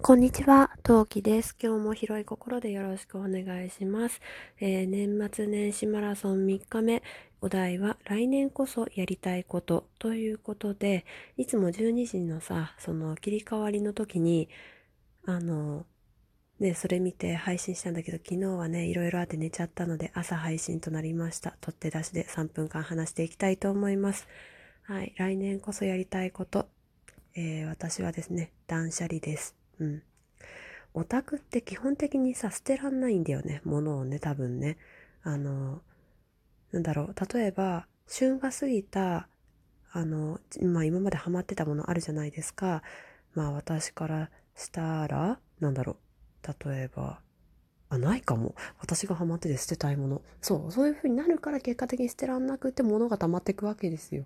こんにちは、トウキです。今日も広い心でよろしくお願いします。えー、年末年始マラソン3日目、お題は来年こそやりたいことということで、いつも12時のさ、その切り替わりの時に、あの、ね、それ見て配信したんだけど、昨日はね、いろいろあって寝ちゃったので、朝配信となりました。取って出しで3分間話していきたいと思います。はい、来年こそやりたいこと。えー、私はですね、断捨離です。うん。オタクって基本的にさ、捨てらんないんだよね。物をね、多分ね。あの、なんだろう。例えば、旬が過ぎた、あの、まあ今までハマってたものあるじゃないですか。まあ私からしたら、なんだろう。例えば、あ、ないかも。私がハマってて捨てたいもの。そう、そういう風になるから結果的に捨てらんなくて物が溜まっていくわけですよ。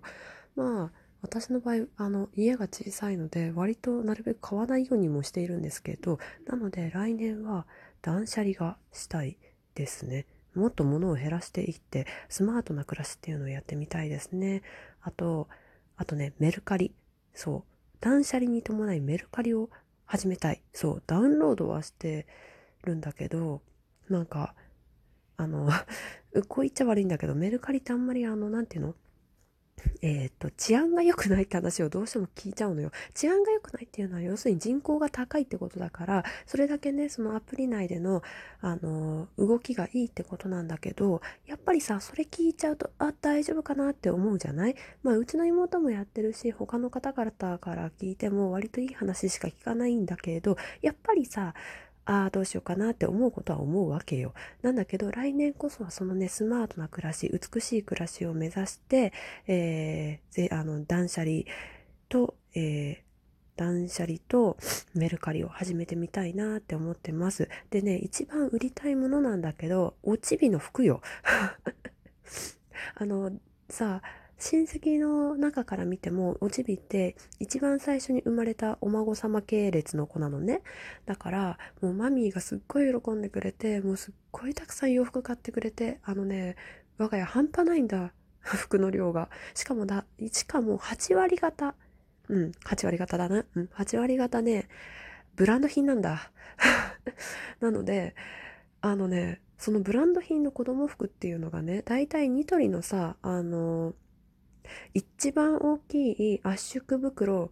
まあ、私の場合あの家が小さいので割となるべく買わないようにもしているんですけどなので来年は断捨離がしたいですね。もっと物を減らしていってスマートな暮らしっていうのをやってみたいですね。あとあとねメルカリ。そう。断捨離に伴いメルカリを始めたい。そう。ダウンロードはしてるんだけどなんかあの こう言っちゃ悪いんだけどメルカリってあんまりあの何て言うの？えっ、と、治安が良くないって話をどうしても聞いちゃうのよ。治安が良くないっていうのは、要するに人口が高いってことだから、それだけね、そのアプリ内での、あの、動きがいいってことなんだけど、やっぱりさ、それ聞いちゃうと、あ、大丈夫かなって思うじゃない？まあ、うちの妹もやってるし、他の方々から聞いても割といい話しか聞かないんだけれど、やっぱりさ、ああ、どうしようかなって思うことは思うわけよ。なんだけど、来年こそはそのね、スマートな暮らし、美しい暮らしを目指して、えー、あの、断捨離と、えー、断捨離とメルカリを始めてみたいなって思ってます。でね、一番売りたいものなんだけど、おちびの服よ。あの、さあ、親戚の中から見ても、おちびって一番最初に生まれたお孫様系列の子なのね。だから、もうマミーがすっごい喜んでくれて、もうすっごいたくさん洋服買ってくれて、あのね、我が家半端ないんだ。服の量が。しかもだ、しかも8割方。うん、8割方だな。うん、8割方ね、ブランド品なんだ。なので、あのね、そのブランド品の子供服っていうのがね、だいたいニトリのさ、あの一番大きい圧縮袋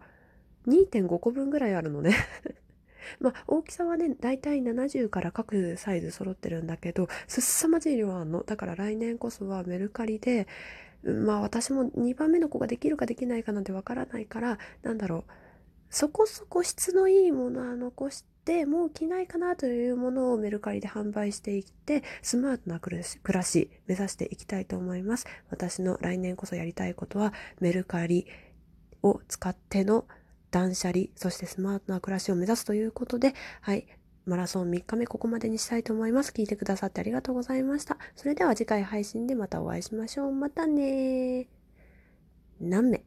2.5個分ぐらいあるのね まあ、大きさはね、だいたい70から各サイズ揃ってるんだけど、すさまじい量あんの。だから来年こそはメルカリで、まあ私も2番目の子ができるかできないかなんてわからないから、なんだろう、そこそこ質のいいものは残して、もう着ないかなというものをメルカリで販売していって、スマートな暮らし目指していきたいと思います。私の来年こそやりたいことは、メルカリを使っての断捨離、そしてスマートな暮らしを目指すということで、はい、マラソン3日目ここまでにしたいと思います。聞いてくださってありがとうございました。それでは次回配信でまたお会いしましょう。またね何名？